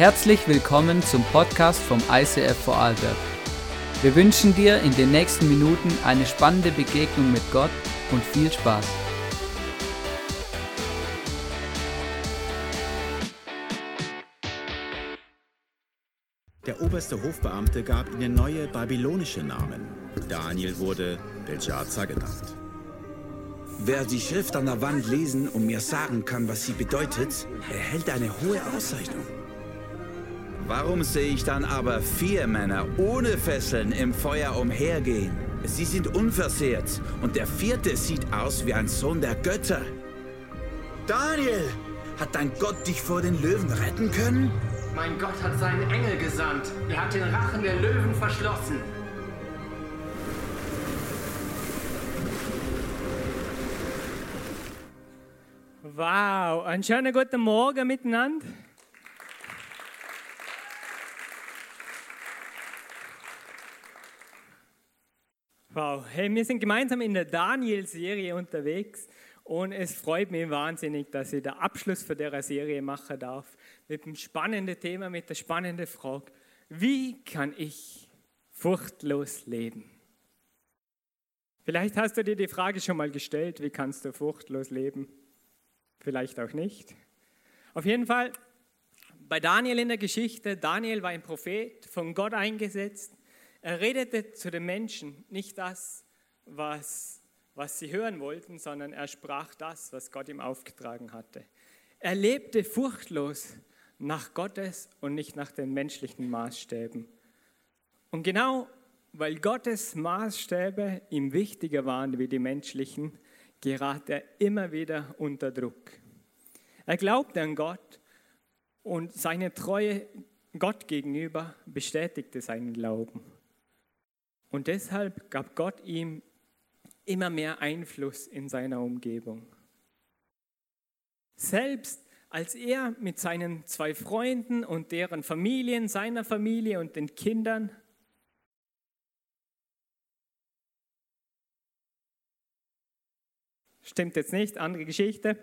Herzlich willkommen zum Podcast vom ICF Vorarlberg. Wir wünschen dir in den nächsten Minuten eine spannende Begegnung mit Gott und viel Spaß. Der oberste Hofbeamte gab ihnen neue babylonische Namen. Daniel wurde Belshazzar genannt. Wer die Schrift an der Wand lesen und mir sagen kann, was sie bedeutet, erhält eine hohe Auszeichnung. Warum sehe ich dann aber vier Männer ohne Fesseln im Feuer umhergehen? Sie sind unversehrt und der vierte sieht aus wie ein Sohn der Götter. Daniel, hat dein Gott dich vor den Löwen retten können? Mein Gott hat seinen Engel gesandt. Er hat den Rachen der Löwen verschlossen. Wow, einen schönen guten Morgen miteinander. Wow, hey, wir sind gemeinsam in der Daniel-Serie unterwegs und es freut mich wahnsinnig, dass ich den Abschluss für der Serie machen darf mit einem spannenden Thema, mit der spannenden Frage, wie kann ich furchtlos leben? Vielleicht hast du dir die Frage schon mal gestellt, wie kannst du furchtlos leben? Vielleicht auch nicht. Auf jeden Fall, bei Daniel in der Geschichte, Daniel war ein Prophet, von Gott eingesetzt, er redete zu den Menschen nicht das, was, was sie hören wollten, sondern er sprach das, was Gott ihm aufgetragen hatte. Er lebte furchtlos nach Gottes und nicht nach den menschlichen Maßstäben. Und genau weil Gottes Maßstäbe ihm wichtiger waren wie die menschlichen, gerät er immer wieder unter Druck. Er glaubte an Gott und seine Treue Gott gegenüber bestätigte seinen Glauben. Und deshalb gab Gott ihm immer mehr Einfluss in seiner Umgebung. Selbst als er mit seinen zwei Freunden und deren Familien, seiner Familie und den Kindern Stimmt jetzt nicht, andere Geschichte.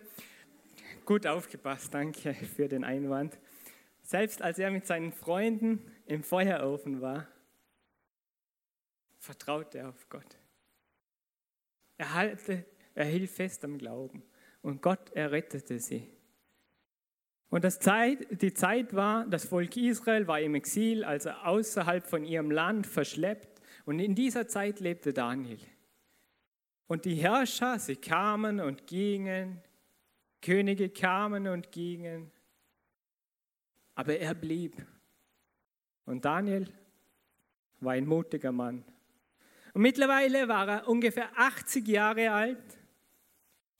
Gut aufgepasst, danke für den Einwand. Selbst als er mit seinen Freunden im Feuerofen war, vertraute er auf Gott. Er, halte, er hielt fest am Glauben und Gott errettete sie. Und Zeit, die Zeit war, das Volk Israel war im Exil, also außerhalb von ihrem Land verschleppt. Und in dieser Zeit lebte Daniel. Und die Herrscher, sie kamen und gingen, Könige kamen und gingen, aber er blieb. Und Daniel war ein mutiger Mann. Und mittlerweile war er ungefähr 80 Jahre alt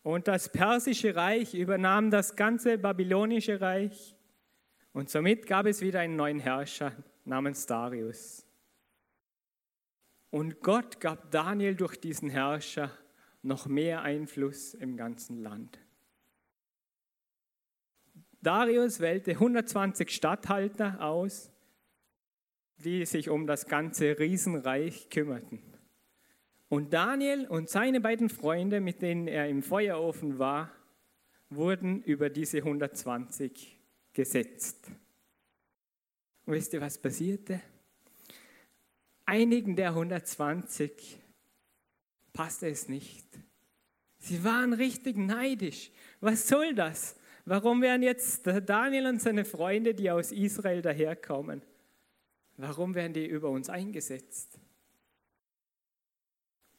und das persische Reich übernahm das ganze babylonische Reich und somit gab es wieder einen neuen Herrscher namens Darius. Und Gott gab Daniel durch diesen Herrscher noch mehr Einfluss im ganzen Land. Darius wählte 120 Statthalter aus, die sich um das ganze Riesenreich kümmerten. Und Daniel und seine beiden Freunde, mit denen er im Feuerofen war, wurden über diese 120 gesetzt. Und wisst ihr, was passierte? Einigen der 120 passte es nicht. Sie waren richtig neidisch. Was soll das? Warum werden jetzt Daniel und seine Freunde, die aus Israel daherkommen, warum werden die über uns eingesetzt?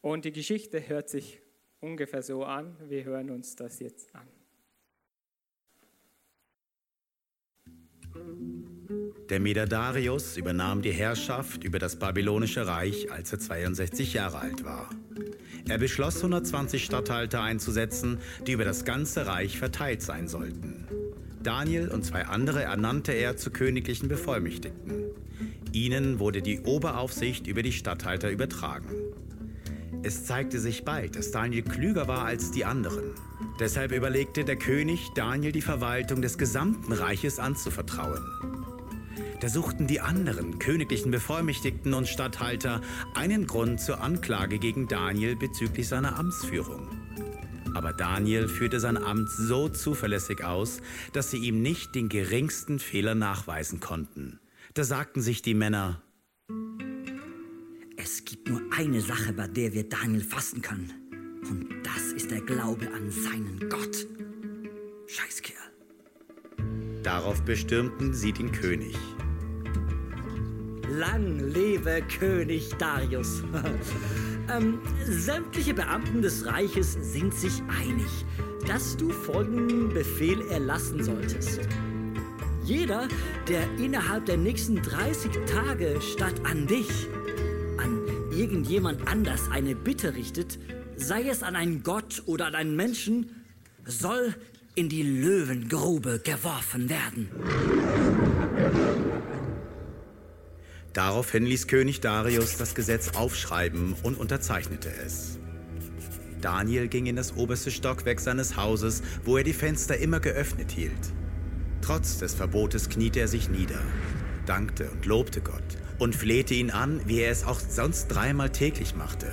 Und die Geschichte hört sich ungefähr so an. Wir hören uns das jetzt an. Der Meder Darius übernahm die Herrschaft über das babylonische Reich, als er 62 Jahre alt war. Er beschloss, 120 Statthalter einzusetzen, die über das ganze Reich verteilt sein sollten. Daniel und zwei andere ernannte er zu königlichen Bevollmächtigten. Ihnen wurde die Oberaufsicht über die Statthalter übertragen. Es zeigte sich bald, dass Daniel klüger war als die anderen. Deshalb überlegte der König, Daniel die Verwaltung des gesamten Reiches anzuvertrauen. Da suchten die anderen königlichen Bevollmächtigten und Statthalter einen Grund zur Anklage gegen Daniel bezüglich seiner Amtsführung. Aber Daniel führte sein Amt so zuverlässig aus, dass sie ihm nicht den geringsten Fehler nachweisen konnten. Da sagten sich die Männer, Es gibt nur eine Sache, bei der wir Daniel fassen können. Und das ist der Glaube an seinen Gott. Scheißkerl. darauf bestürmten sie den König. Lang lebe König Darius. ähm, sämtliche Beamten des Reiches sind sich einig, dass du folgenden Befehl erlassen solltest. Jeder, der innerhalb der nächsten 30 Tage statt an dich, irgendjemand anders eine Bitte richtet, sei es an einen Gott oder an einen Menschen, soll in die Löwengrube geworfen werden. Daraufhin ließ König Darius das Gesetz aufschreiben und unterzeichnete es. Daniel ging in das oberste Stockwerk seines Hauses, wo er die Fenster immer geöffnet hielt. Trotz des Verbotes kniete er sich nieder, dankte und lobte Gott und flehte ihn an, wie er es auch sonst dreimal täglich machte.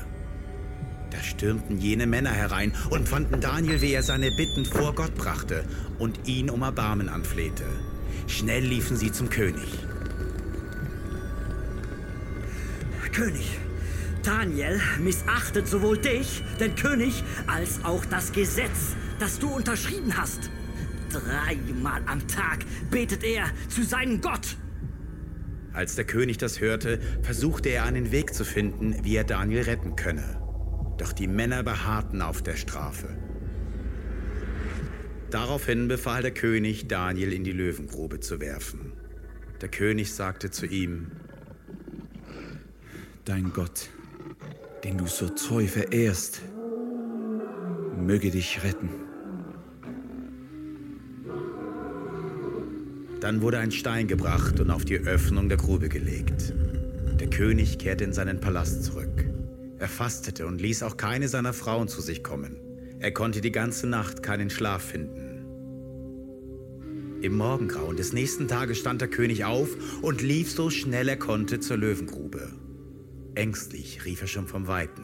Da stürmten jene Männer herein und fanden Daniel, wie er seine Bitten vor Gott brachte und ihn um Erbarmen anflehte. Schnell liefen sie zum König. König, Daniel missachtet sowohl dich, den König, als auch das Gesetz, das du unterschrieben hast. Dreimal am Tag betet er zu seinem Gott. Als der König das hörte, versuchte er einen Weg zu finden, wie er Daniel retten könne. Doch die Männer beharrten auf der Strafe. Daraufhin befahl der König, Daniel in die Löwengrube zu werfen. Der König sagte zu ihm, Dein Gott, den du so treu verehrst, möge dich retten. Dann wurde ein Stein gebracht und auf die Öffnung der Grube gelegt. Der König kehrte in seinen Palast zurück. Er fastete und ließ auch keine seiner Frauen zu sich kommen. Er konnte die ganze Nacht keinen Schlaf finden. Im Morgengrauen des nächsten Tages stand der König auf und lief so schnell er konnte zur Löwengrube. Ängstlich rief er schon vom Weiten.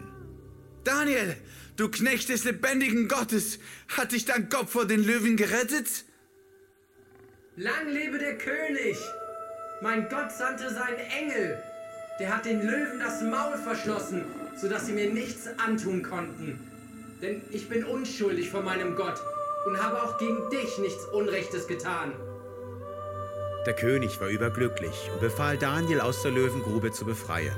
Daniel, du Knecht des lebendigen Gottes, hat dich dein Kopf vor den Löwen gerettet? Lang lebe der König! Mein Gott sandte seinen Engel. Der hat den Löwen das Maul verschlossen, sodass sie mir nichts antun konnten. Denn ich bin unschuldig vor meinem Gott und habe auch gegen dich nichts Unrechtes getan. Der König war überglücklich und befahl Daniel aus der Löwengrube zu befreien.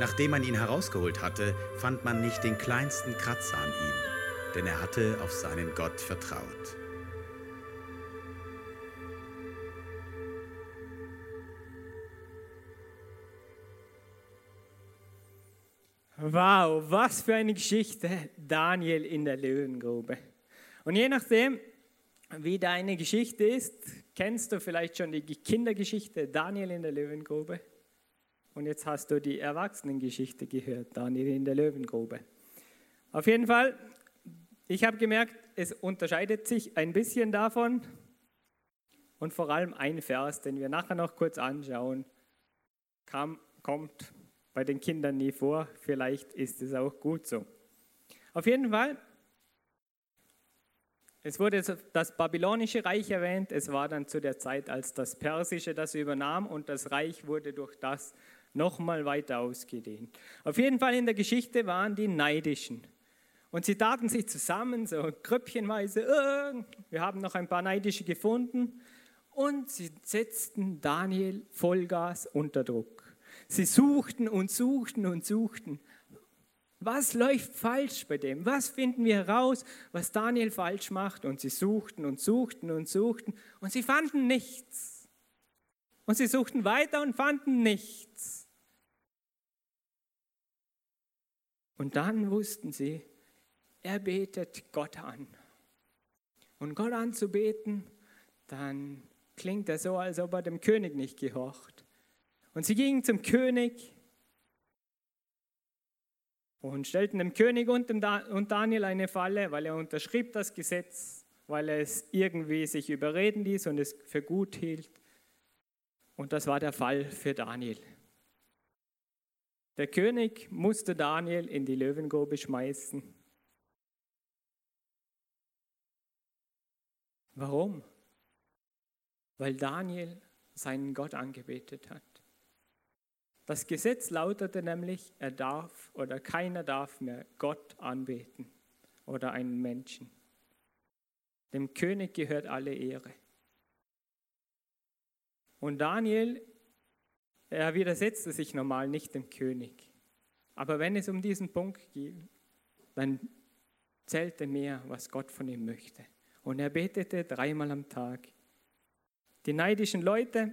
Nachdem man ihn herausgeholt hatte, fand man nicht den kleinsten Kratzer an ihm, denn er hatte auf seinen Gott vertraut. Wow, was für eine Geschichte, Daniel in der Löwengrube. Und je nachdem, wie deine Geschichte ist, kennst du vielleicht schon die Kindergeschichte Daniel in der Löwengrube. Und jetzt hast du die Erwachsenengeschichte gehört, Daniel in der Löwengrube. Auf jeden Fall, ich habe gemerkt, es unterscheidet sich ein bisschen davon und vor allem ein Vers, den wir nachher noch kurz anschauen, kam, kommt bei den Kindern nie vor. Vielleicht ist es auch gut so. Auf jeden Fall, es wurde das babylonische Reich erwähnt. Es war dann zu der Zeit, als das persische das übernahm und das Reich wurde durch das nochmal weiter ausgedehnt. Auf jeden Fall in der Geschichte waren die Neidischen. Und sie taten sich zusammen, so grüppchenweise, äh, wir haben noch ein paar Neidische gefunden. Und sie setzten Daniel Vollgas unter Druck. Sie suchten und suchten und suchten. Was läuft falsch bei dem? Was finden wir heraus, was Daniel falsch macht? Und sie suchten und suchten und suchten und sie fanden nichts. Und sie suchten weiter und fanden nichts. Und dann wussten sie, er betet Gott an. Und Gott anzubeten, dann klingt er so, als ob er dem König nicht gehorcht. Und sie gingen zum König und stellten dem König und, dem da und Daniel eine Falle, weil er unterschrieb das Gesetz, weil er es irgendwie sich überreden ließ und es für gut hielt. Und das war der Fall für Daniel. Der König musste Daniel in die Löwengrube schmeißen. Warum? Weil Daniel seinen Gott angebetet hat. Das Gesetz lautete nämlich, er darf oder keiner darf mehr Gott anbeten oder einen Menschen. Dem König gehört alle Ehre. Und Daniel, er widersetzte sich normal nicht dem König. Aber wenn es um diesen Punkt ging, dann zählte mehr, was Gott von ihm möchte. Und er betete dreimal am Tag. Die neidischen Leute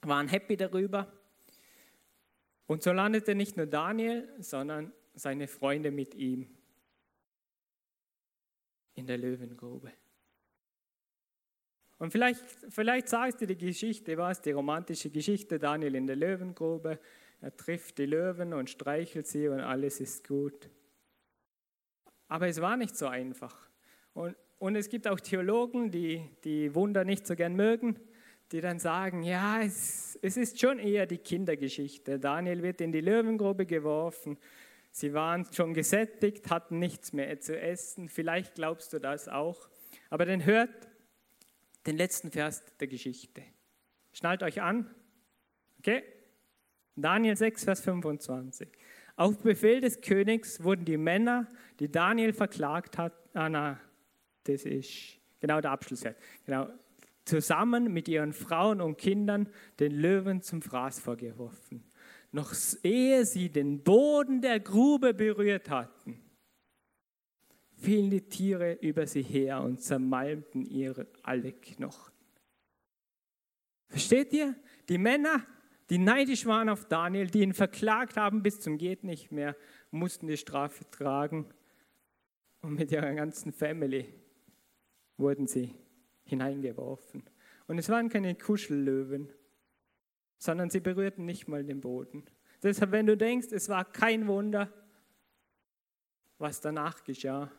waren happy darüber. Und so landete nicht nur Daniel, sondern seine Freunde mit ihm in der Löwengrube. Und vielleicht, vielleicht sagst du die Geschichte, was, die romantische Geschichte, Daniel in der Löwengrube, er trifft die Löwen und streichelt sie und alles ist gut. Aber es war nicht so einfach. Und, und es gibt auch Theologen, die die Wunder nicht so gern mögen, die dann sagen, ja, es, es ist schon eher die Kindergeschichte. Daniel wird in die Löwengrube geworfen, sie waren schon gesättigt, hatten nichts mehr zu essen. Vielleicht glaubst du das auch. Aber dann hört den letzten Vers der Geschichte. Schnallt euch an. Okay? Daniel 6, Vers 25. Auf Befehl des Königs wurden die Männer, die Daniel verklagt hat, ah, na, das ist genau der Abschlussvers, genau, zusammen mit ihren Frauen und Kindern den Löwen zum Fraß vorgeworfen. Noch ehe sie den Boden der Grube berührt hatten, fielen die Tiere über sie her und zermalmten ihre alle Knochen. Versteht ihr? Die Männer, die neidisch waren auf Daniel, die ihn verklagt haben bis zum geht nicht mehr, mussten die Strafe tragen und mit ihrer ganzen Family wurden sie hineingeworfen. Und es waren keine Kuschellöwen, sondern sie berührten nicht mal den Boden. Deshalb, wenn du denkst, es war kein Wunder, was danach geschah,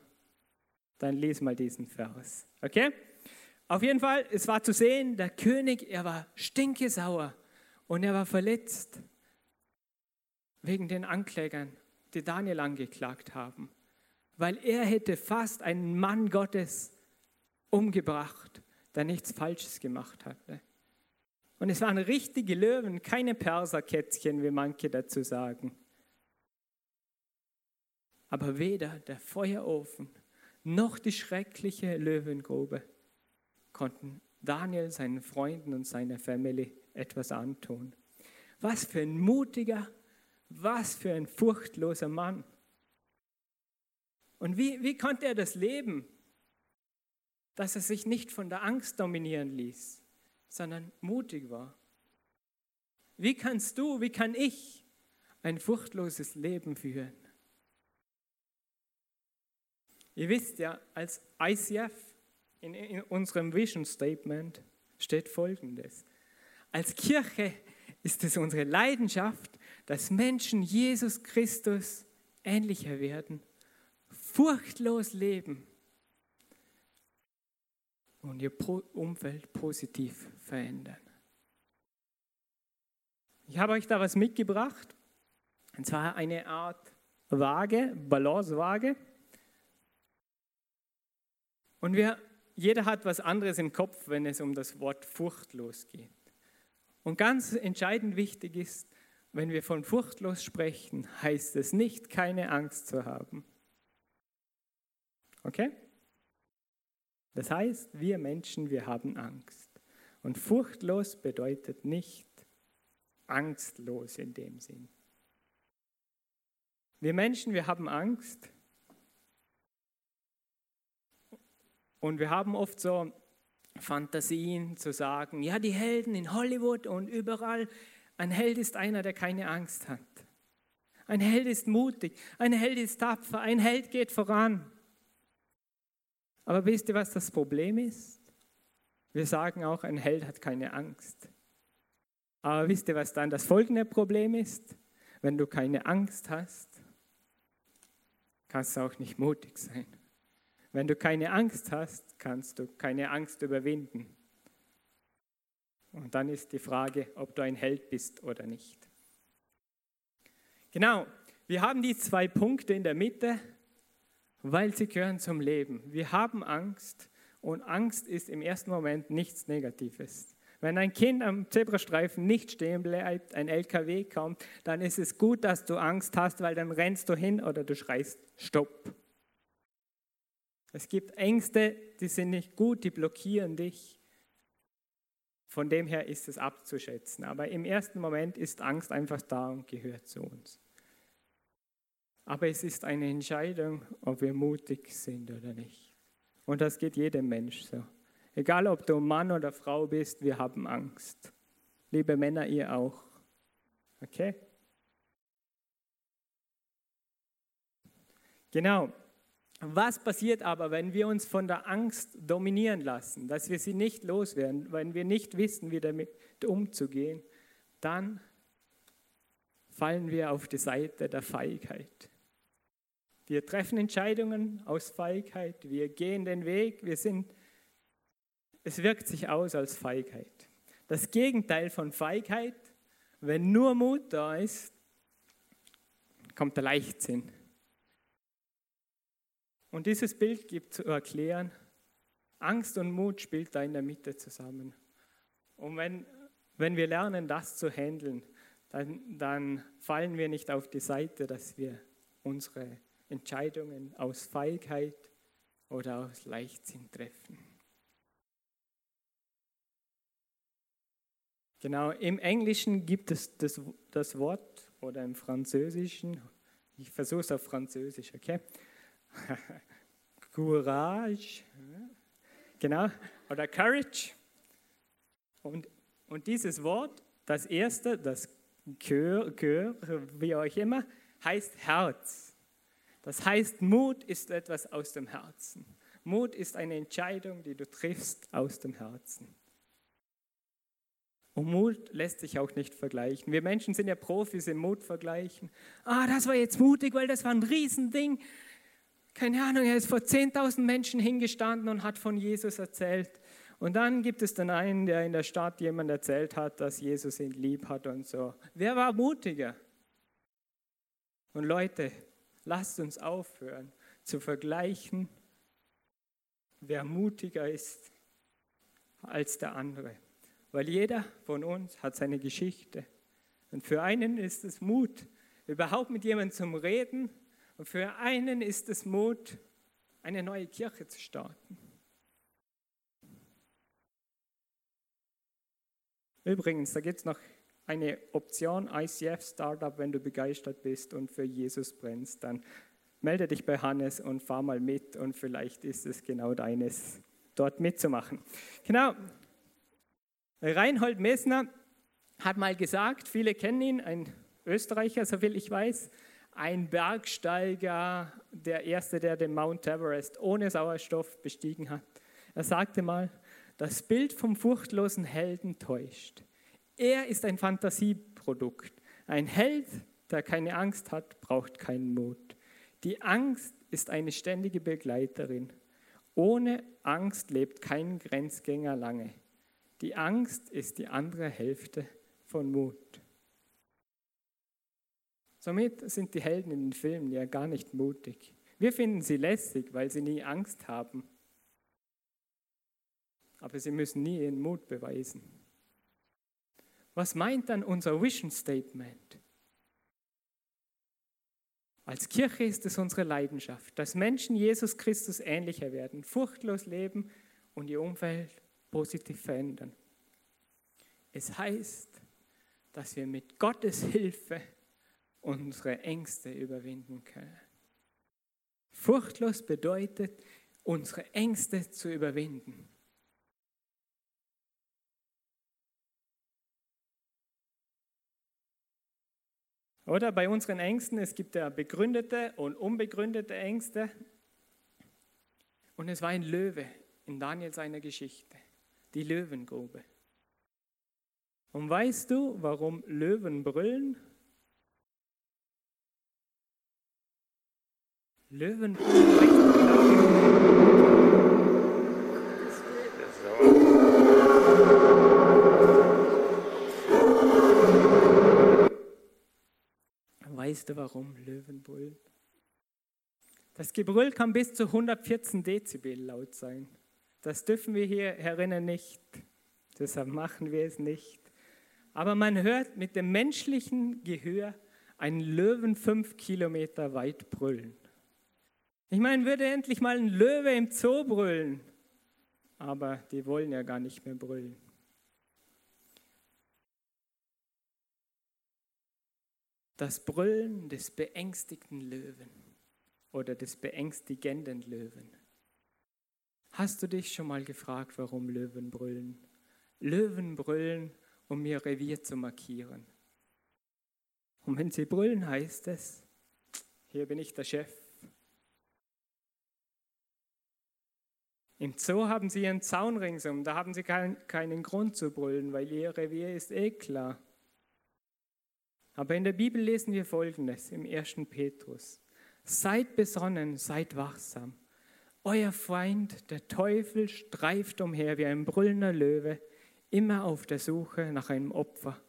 dann lies mal diesen Vers. Okay? Auf jeden Fall, es war zu sehen, der König, er war stinkesauer und er war verletzt wegen den Anklägern, die Daniel angeklagt haben, weil er hätte fast einen Mann Gottes umgebracht, der nichts Falsches gemacht hatte. Und es waren richtige Löwen, keine Perserkätzchen, wie manche dazu sagen. Aber weder der Feuerofen noch die schreckliche Löwengrube konnten Daniel, seinen Freunden und seiner Familie etwas antun. Was für ein mutiger, was für ein furchtloser Mann. Und wie, wie konnte er das leben? Dass er sich nicht von der Angst dominieren ließ, sondern mutig war. Wie kannst du, wie kann ich ein furchtloses Leben führen? Ihr wisst ja, als ICF in, in unserem Vision Statement steht Folgendes. Als Kirche ist es unsere Leidenschaft, dass Menschen Jesus Christus ähnlicher werden, furchtlos leben und ihr Umfeld positiv verändern. Ich habe euch da was mitgebracht, und zwar eine Art Waage, Balancewaage. Und wir, jeder hat was anderes im Kopf, wenn es um das Wort furchtlos geht. Und ganz entscheidend wichtig ist, wenn wir von furchtlos sprechen, heißt es nicht, keine Angst zu haben. Okay? Das heißt, wir Menschen, wir haben Angst. Und furchtlos bedeutet nicht angstlos in dem Sinn. Wir Menschen, wir haben Angst, Und wir haben oft so Fantasien zu sagen, ja, die Helden in Hollywood und überall, ein Held ist einer, der keine Angst hat. Ein Held ist mutig, ein Held ist tapfer, ein Held geht voran. Aber wisst ihr, was das Problem ist? Wir sagen auch, ein Held hat keine Angst. Aber wisst ihr, was dann das folgende Problem ist? Wenn du keine Angst hast, kannst du auch nicht mutig sein. Wenn du keine Angst hast, kannst du keine Angst überwinden. Und dann ist die Frage, ob du ein Held bist oder nicht. Genau, wir haben die zwei Punkte in der Mitte, weil sie gehören zum Leben. Wir haben Angst Und Angst ist im ersten Moment nichts Negatives. Wenn ein Kind am Zebrastreifen nicht stehen bleibt, ein LKW kommt, dann ist es gut, dass du Angst hast, weil dann rennst du hin oder du schreist Stopp. Es gibt Ängste, die sind nicht gut, die blockieren dich. Von dem her ist es abzuschätzen. Aber im ersten Moment ist Angst einfach da und gehört zu uns. Aber es ist eine Entscheidung, ob wir mutig sind oder nicht. Und das geht jedem Mensch so. Egal, ob du Mann oder Frau bist, wir haben Angst. Liebe Männer, ihr auch. Okay? Genau. Was passiert aber, wenn wir uns von der Angst dominieren lassen, dass wir sie nicht loswerden, wenn wir nicht wissen, wie damit umzugehen? Dann fallen wir auf die Seite der Feigheit. Wir treffen Entscheidungen aus Feigheit, wir gehen den Weg, wir sind, es wirkt sich aus als Feigheit. Das Gegenteil von Feigheit, wenn nur Mut da ist, kommt der Leichtsinn. Und dieses Bild gibt zu erklären, Angst und Mut spielt da in der Mitte zusammen. Und wenn, wenn wir lernen, das zu handeln, dann, dann fallen wir nicht auf die Seite, dass wir unsere Entscheidungen aus Feigheit oder aus Leichtsinn treffen. Genau, im Englischen gibt es das, das Wort oder im Französischen, ich versuche es auf Französisch, okay? Courage, genau, oder Courage. Und, und dieses Wort, das erste, das Cœur, wie auch immer, heißt Herz. Das heißt, Mut ist etwas aus dem Herzen. Mut ist eine Entscheidung, die du triffst aus dem Herzen. Und Mut lässt sich auch nicht vergleichen. Wir Menschen sind ja Profis im Mut vergleichen. Ah, das war jetzt mutig, weil das war ein Riesending. Keine Ahnung, er ist vor 10.000 Menschen hingestanden und hat von Jesus erzählt. Und dann gibt es dann einen, der in der Stadt jemand erzählt hat, dass Jesus ihn lieb hat und so. Wer war mutiger? Und Leute, Lasst uns aufhören zu vergleichen, wer mutiger ist als der andere. Weil jeder von uns hat seine Geschichte. Und für einen ist es Mut, überhaupt mit jemandem zu reden. Und für einen ist es Mut, eine neue Kirche zu starten. Übrigens, da gibt es noch eine Option ICF Startup, wenn du begeistert bist und für Jesus brennst, dann melde dich bei Hannes und fahr mal mit und vielleicht ist es genau deines, dort mitzumachen. Genau. Reinhold Messner hat mal gesagt, viele kennen ihn, ein Österreicher, soviel ich weiß, ein Bergsteiger, der erste, der den Mount Everest ohne Sauerstoff bestiegen hat. Er sagte mal, das Bild vom furchtlosen Helden täuscht. Er ist ein Fantasieprodukt. Ein Held, der keine Angst hat, braucht keinen Mut. Die Angst ist eine ständige Begleiterin. Ohne Angst lebt kein Grenzgänger lange. Die Angst ist die andere Hälfte von Mut. Somit sind die Helden in den Filmen ja gar nicht mutig. Wir finden sie lässig, weil sie nie Angst haben. Aber sie müssen nie ihren Mut beweisen. Was meint dann unser Vision Statement? Als Kirche ist es unsere Leidenschaft, dass Menschen Jesus Christus ähnlicher werden, furchtlos leben und ihr Umfeld positiv verändern. Es heißt, dass wir mit Gottes Hilfe unsere Ängste überwinden können. Furchtlos bedeutet, unsere Ängste zu überwinden. Oder bei unseren Ängsten, es gibt ja begründete und unbegründete Ängste. Und es war ein Löwe in Daniel seiner Geschichte, die Löwengrube. Und weißt du, warum Löwen brüllen? Löwen brüllen. Weißt du, warum Löwenbrüll? Das Gebrüll kann bis zu 114 Dezibel laut sein. Das dürfen wir hier herinnen nicht. Deshalb machen wir es nicht. Aber man hört mit dem menschlichen Gehör einen Löwen fünf Kilometer weit brüllen. Ich meine, würde endlich mal ein Löwe im Zoo brüllen. Aber die wollen ja gar nicht mehr brüllen. Das Brüllen des beängstigten Löwen oder des beängstigenden Löwen. Hast du dich schon mal gefragt, warum Löwen brüllen? Löwen brüllen, um ihr Revier zu markieren. Und wenn sie brüllen, heißt es, hier bin ich der Chef. Im Zoo haben sie einen Zaun ringsum, da haben sie kein, keinen Grund zu brüllen, weil ihr Revier ist eh klar. Aber in der Bibel lesen wir Folgendes im 1. Petrus. Seid besonnen, seid wachsam. Euer Feind, der Teufel, streift umher wie ein brüllender Löwe, immer auf der Suche nach einem Opfer,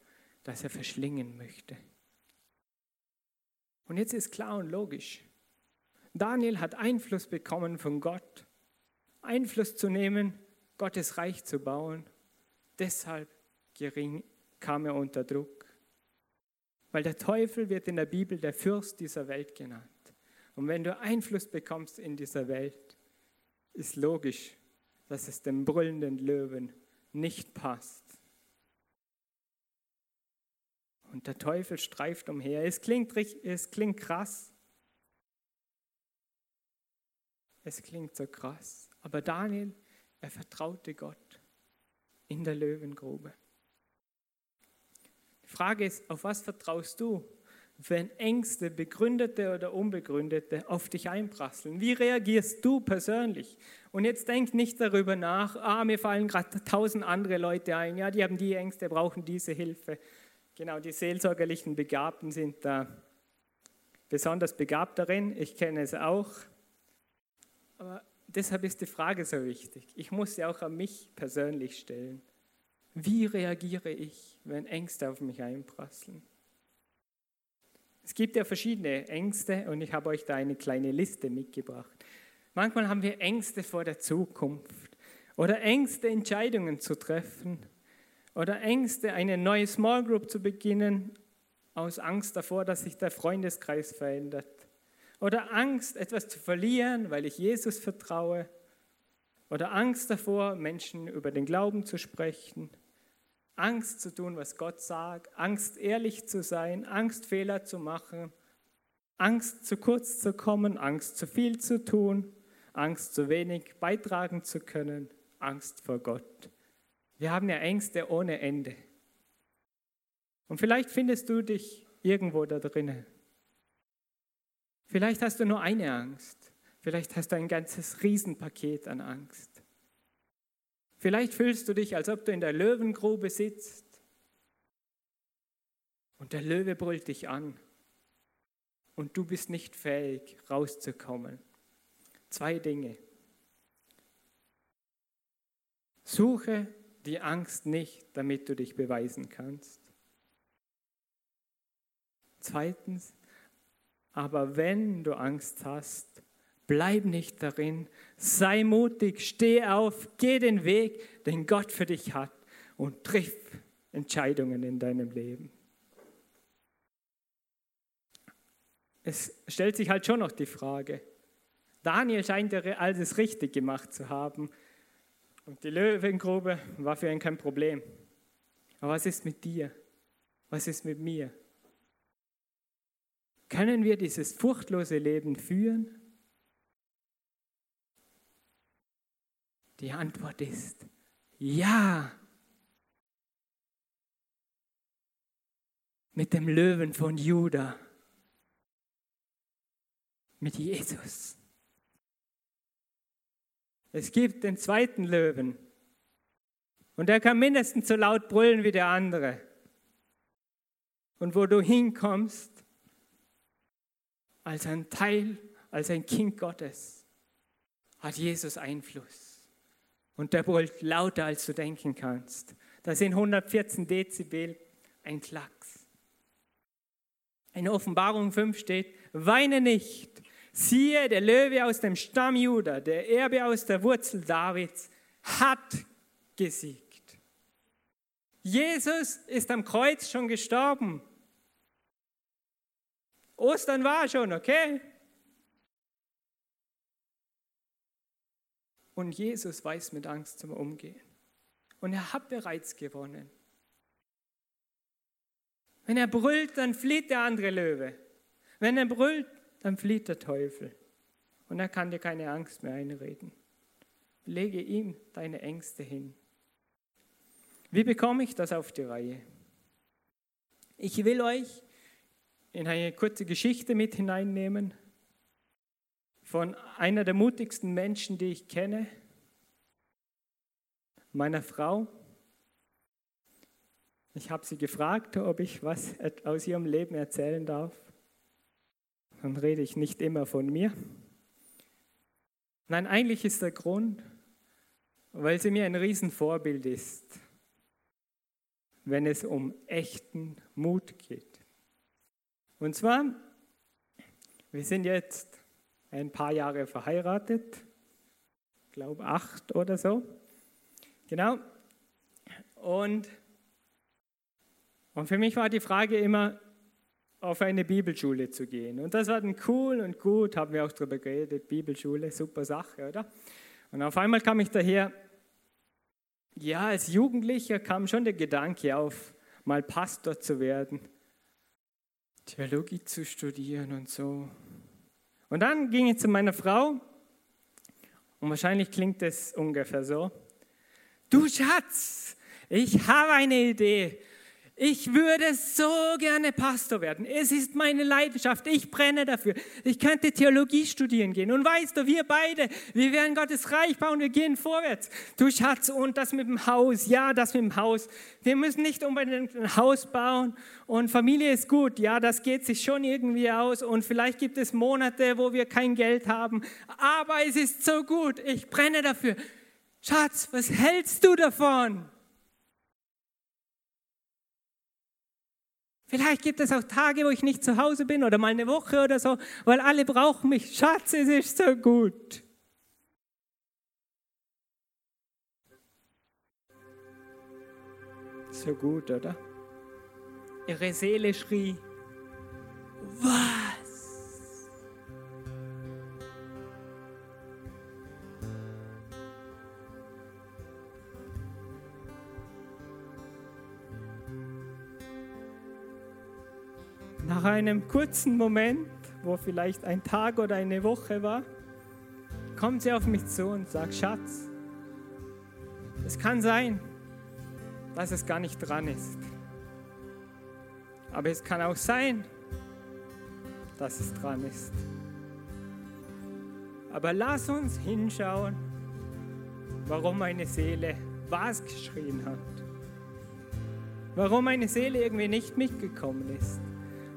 das er verschlingen möchte. Und jetzt ist klar und logisch. Daniel hat Einfluss bekommen von Gott, Einfluss zu nehmen, Gottes Reich zu bauen. Deshalb gering kam er unter Druck. Weil der Teufel wird in der Bibel der Fürst dieser Welt genannt. Und wenn du Einfluss bekommst in dieser Welt, ist logisch, dass es dem brüllenden Löwen nicht passt. Und der Teufel streift umher. Es klingt, es klingt krass. Es klingt so krass. Aber Daniel, er vertraute Gott in der Löwengrube. Die Frage ist, auf was vertraust du, wenn Ängste, begründete oder unbegründete, auf dich einprasseln? Wie reagierst du persönlich? Und jetzt denk nicht darüber nach, ah, mir fallen gerade tausend andere Leute ein, ja, die haben die Ängste, brauchen diese Hilfe. Genau, die seelsorgerlichen Begabten sind da besonders begabt darin. Ich kenne es auch. Aber deshalb ist die Frage so wichtig. Ich muss sie auch an mich persönlich stellen. Wie reagiere ich, wenn Ängste auf mich einprasseln? Es gibt ja verschiedene Ängste und ich habe euch da eine kleine Liste mitgebracht. Manchmal haben wir Ängste vor der Zukunft oder Ängste, Entscheidungen zu treffen oder Ängste, eine neue Small Group zu beginnen, aus Angst davor, dass sich der Freundeskreis verändert. Oder Angst, etwas zu verlieren, weil ich Jesus vertraue. Oder Angst davor, Menschen über den Glauben zu sprechen. Angst zu tun, was Gott sagt. Angst, ehrlich zu sein. Angst, Fehler zu machen. Angst, zu kurz zu kommen. Angst, zu viel zu tun. Angst, zu wenig beitragen zu können. Angst vor Gott. Wir haben ja Ängste ohne Ende. Und vielleicht findest du dich irgendwo da drinnen. Vielleicht hast du nur eine Angst. Vielleicht hast du ein ganzes Riesenpaket an Angst. Vielleicht fühlst du dich, als ob du in der Löwengrube sitzt und der Löwe brüllt dich an und du bist nicht fähig, rauszukommen. Zwei Dinge. Suche die Angst nicht, damit du dich beweisen kannst. Zweitens, aber wenn du Angst hast, bleib nicht darin, sei mutig, steh auf, geh den Weg, den Gott für dich hat und triff Entscheidungen in deinem Leben. Es stellt sich halt schon noch die Frage, Daniel scheint alles richtig gemacht zu haben, und die Löwengrube war für ihn kein Problem. Aber was ist mit dir? Was ist mit mir? Können wir dieses furchtlose Leben führen? Die Antwort ist ja. Mit dem Löwen von Juda. Mit Jesus. Es gibt den zweiten Löwen. Und der kann mindestens so laut brüllen wie der andere. Und wo du hinkommst, als ein Teil, als ein Kind Gottes, hat Jesus Einfluss. Und der brüllt lauter, als du denken kannst. Das sind 114 Dezibel, ein Klacks. In Offenbarung 5 steht, weine nicht, Siehe, der Löwe aus dem Stamm Juda, der Erbe aus der Wurzel Davids, hat gesiegt. Jesus ist am Kreuz schon gestorben. Ostern war schon, okay? Und Jesus weiß mit Angst zum Umgehen. Und er hat bereits gewonnen. Wenn er brüllt, dann flieht der andere Löwe. Wenn er brüllt, dann flieht der Teufel. Und er kann dir keine Angst mehr einreden. Lege ihm deine Ängste hin. Wie bekomme ich das auf die Reihe? Ich will euch in eine kurze Geschichte mit hineinnehmen von einer der mutigsten Menschen, die ich kenne, meiner Frau. Ich habe sie gefragt, ob ich was aus ihrem Leben erzählen darf. Dann rede ich nicht immer von mir. Nein, eigentlich ist der Grund, weil sie mir ein Riesenvorbild ist, wenn es um echten Mut geht. Und zwar, wir sind jetzt ein paar Jahre verheiratet, glaube acht oder so. Genau. Und, und für mich war die Frage immer, auf eine Bibelschule zu gehen. Und das war dann cool und gut, haben wir auch darüber geredet, Bibelschule, super Sache, oder? Und auf einmal kam ich daher, ja, als Jugendlicher kam schon der Gedanke auf, mal Pastor zu werden, Theologie zu studieren und so. Und dann ging ich zu meiner Frau und wahrscheinlich klingt es ungefähr so. Du Schatz, ich habe eine Idee. Ich würde so gerne Pastor werden. Es ist meine Leidenschaft. Ich brenne dafür. Ich könnte Theologie studieren gehen. Und weißt du, wir beide, wir werden Gottes Reich bauen. Wir gehen vorwärts. Du Schatz, und das mit dem Haus. Ja, das mit dem Haus. Wir müssen nicht unbedingt ein Haus bauen. Und Familie ist gut. Ja, das geht sich schon irgendwie aus. Und vielleicht gibt es Monate, wo wir kein Geld haben. Aber es ist so gut. Ich brenne dafür. Schatz, was hältst du davon? Vielleicht gibt es auch Tage, wo ich nicht zu Hause bin oder mal eine Woche oder so, weil alle brauchen mich. Schatz, es ist so gut. So gut, oder? Ihre Seele schrie, was? Einem kurzen Moment, wo vielleicht ein Tag oder eine Woche war, kommt sie auf mich zu und sagt, Schatz, es kann sein, dass es gar nicht dran ist. Aber es kann auch sein, dass es dran ist. Aber lass uns hinschauen, warum meine Seele was geschrien hat. Warum meine Seele irgendwie nicht mitgekommen ist.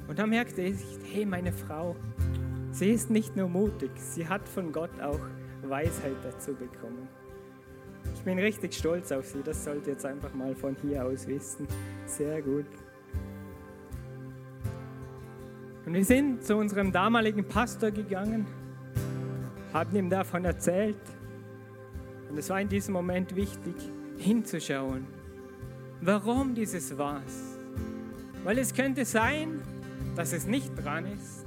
Und da merkte ich, hey, meine Frau, sie ist nicht nur mutig, sie hat von Gott auch Weisheit dazu bekommen. Ich bin richtig stolz auf sie, das sollt ihr jetzt einfach mal von hier aus wissen. Sehr gut. Und wir sind zu unserem damaligen Pastor gegangen, haben ihm davon erzählt. Und es war in diesem Moment wichtig, hinzuschauen. Warum dieses Was? Weil es könnte sein, dass es nicht dran ist,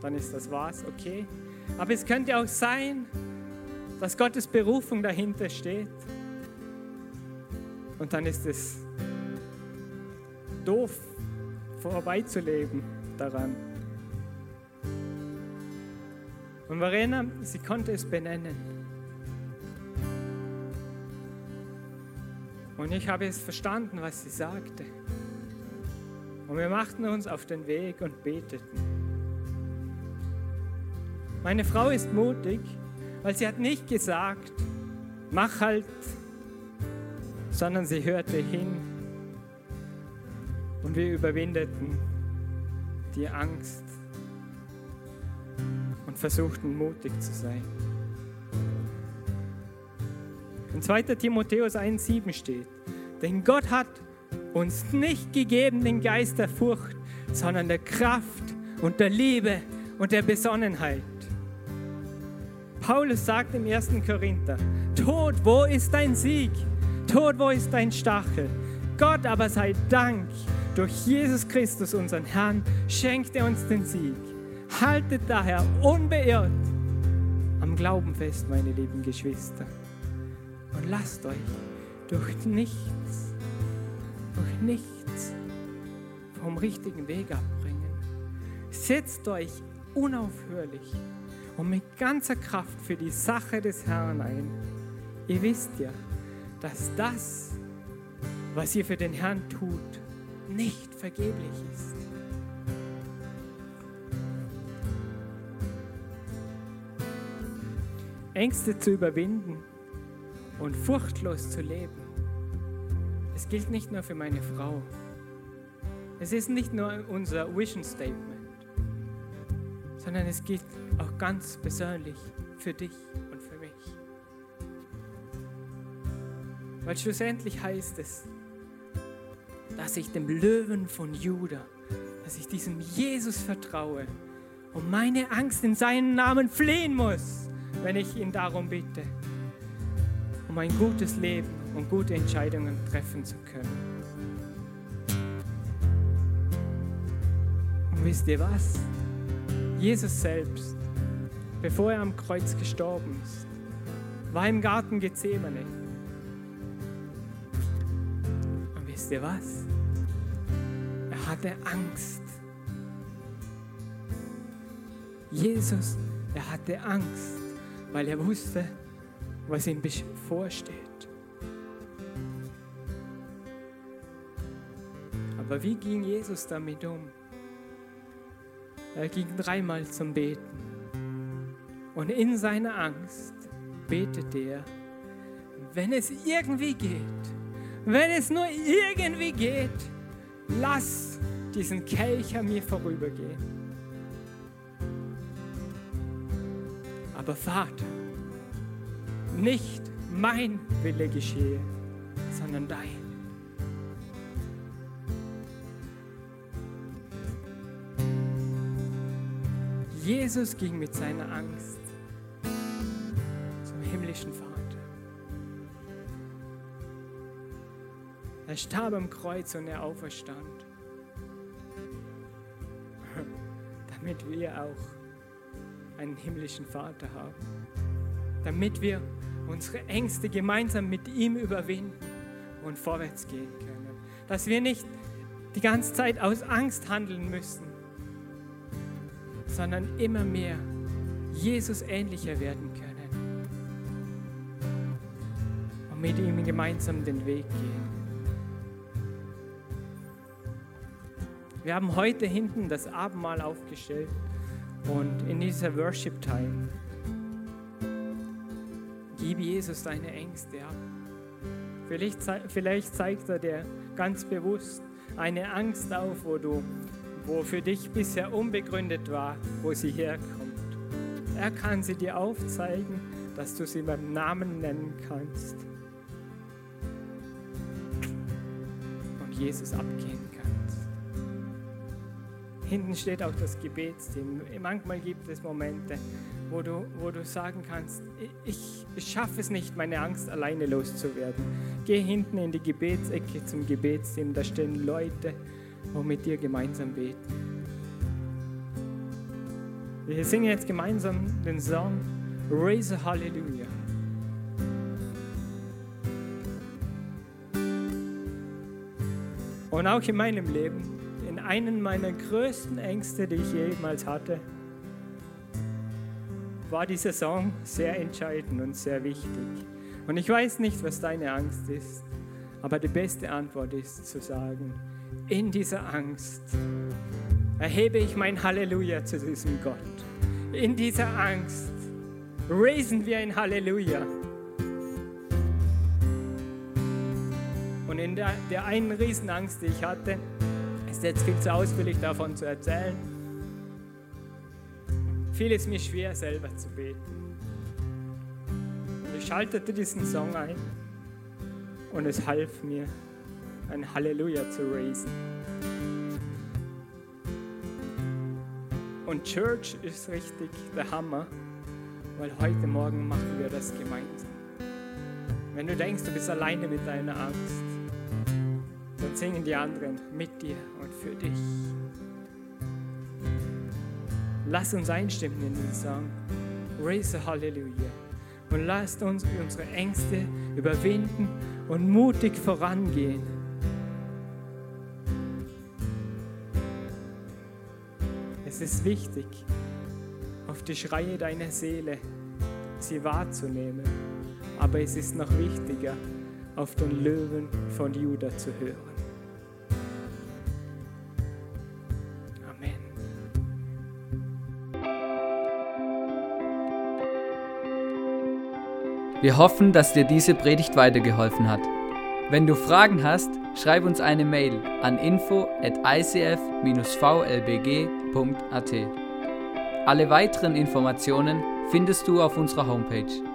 dann ist das was, okay. Aber es könnte auch sein, dass Gottes Berufung dahinter steht. Und dann ist es doof, vorbeizuleben daran. Und Verena, sie konnte es benennen. Und ich habe es verstanden, was sie sagte. Und wir machten uns auf den Weg und beteten. Meine Frau ist mutig, weil sie hat nicht gesagt, mach halt, sondern sie hörte hin und wir überwindeten die Angst und versuchten mutig zu sein. In 2. Timotheus 1,7 steht, denn Gott hat uns nicht gegeben den Geist der Furcht, sondern der Kraft und der Liebe und der Besonnenheit. Paulus sagt im 1. Korinther, Tod, wo ist dein Sieg? Tod, wo ist dein Stachel? Gott aber sei Dank, durch Jesus Christus, unseren Herrn, schenkt er uns den Sieg. Haltet daher unbeirrt am Glauben fest, meine lieben Geschwister. Und lasst euch durch nichts, durch nichts vom richtigen Weg abbringen. Setzt euch unaufhörlich und mit ganzer Kraft für die Sache des Herrn ein. Ihr wisst ja, dass das, was ihr für den Herrn tut, nicht vergeblich ist. Ängste zu überwinden und furchtlos zu leben. Gilt nicht nur für meine Frau. Es ist nicht nur unser Vision Statement, sondern es gilt auch ganz persönlich für dich und für mich. Weil schlussendlich heißt es, dass ich dem Löwen von Juda, dass ich diesem Jesus vertraue und meine Angst in seinen Namen fliehen muss, wenn ich ihn darum bitte, um ein gutes Leben und gute Entscheidungen treffen zu können. Und wisst ihr was? Jesus selbst, bevor er am Kreuz gestorben ist, war im Garten Gethsemane. Und wisst ihr was? Er hatte Angst. Jesus, er hatte Angst, weil er wusste, was ihm bevorsteht. Aber wie ging Jesus damit um? Er ging dreimal zum Beten. Und in seiner Angst betete er, wenn es irgendwie geht, wenn es nur irgendwie geht, lass diesen Kelch an mir vorübergehen. Aber Vater, nicht mein Wille geschehe, sondern dein. Jesus ging mit seiner Angst zum himmlischen Vater. Er starb am Kreuz und er auferstand, damit wir auch einen himmlischen Vater haben, damit wir unsere Ängste gemeinsam mit ihm überwinden und vorwärts gehen können, dass wir nicht die ganze Zeit aus Angst handeln müssen, sondern immer mehr Jesus ähnlicher werden können und mit ihm gemeinsam den Weg gehen. Wir haben heute hinten das Abendmahl aufgestellt und in dieser Worship Time gib Jesus deine Ängste ab. Vielleicht, vielleicht zeigt er dir ganz bewusst eine Angst auf, wo du wo für dich bisher unbegründet war, wo sie herkommt. Er kann sie dir aufzeigen, dass du sie beim Namen nennen kannst und Jesus abgehen kannst. Hinten steht auch das Gebetsteam. Manchmal gibt es Momente, wo du, wo du sagen kannst, ich, ich schaffe es nicht, meine Angst alleine loszuwerden. Geh hinten in die Gebetsecke zum Gebetsteam, da stehen Leute, und mit dir gemeinsam beten. Wir singen jetzt gemeinsam den Song Raise a Hallelujah. Und auch in meinem Leben, in einem meiner größten Ängste, die ich jemals hatte, war dieser Song sehr entscheidend und sehr wichtig. Und ich weiß nicht, was deine Angst ist, aber die beste Antwort ist zu sagen, in dieser Angst erhebe ich mein Halleluja zu diesem Gott. In dieser Angst raisen wir ein Halleluja. Und in der, der einen Riesenangst, die ich hatte, ist jetzt viel zu ausführlich davon zu erzählen, fiel es mir schwer, selber zu beten. Und ich schaltete diesen Song ein und es half mir ein Halleluja zu raisen. Und Church ist richtig der Hammer, weil heute Morgen machen wir das gemeinsam. Wenn du denkst, du bist alleine mit deiner Angst, dann singen die anderen mit dir und für dich. Lass uns einstimmen in den Song. Raise a Hallelujah. Und lasst uns unsere Ängste überwinden und mutig vorangehen. Ist wichtig, auf die Schreie deiner Seele sie wahrzunehmen. Aber es ist noch wichtiger, auf den Löwen von Juda zu hören. Amen. Wir hoffen, dass dir diese Predigt weitergeholfen hat. Wenn du Fragen hast, schreib uns eine Mail an info at icf-vlbg.at. Alle weiteren Informationen findest du auf unserer Homepage.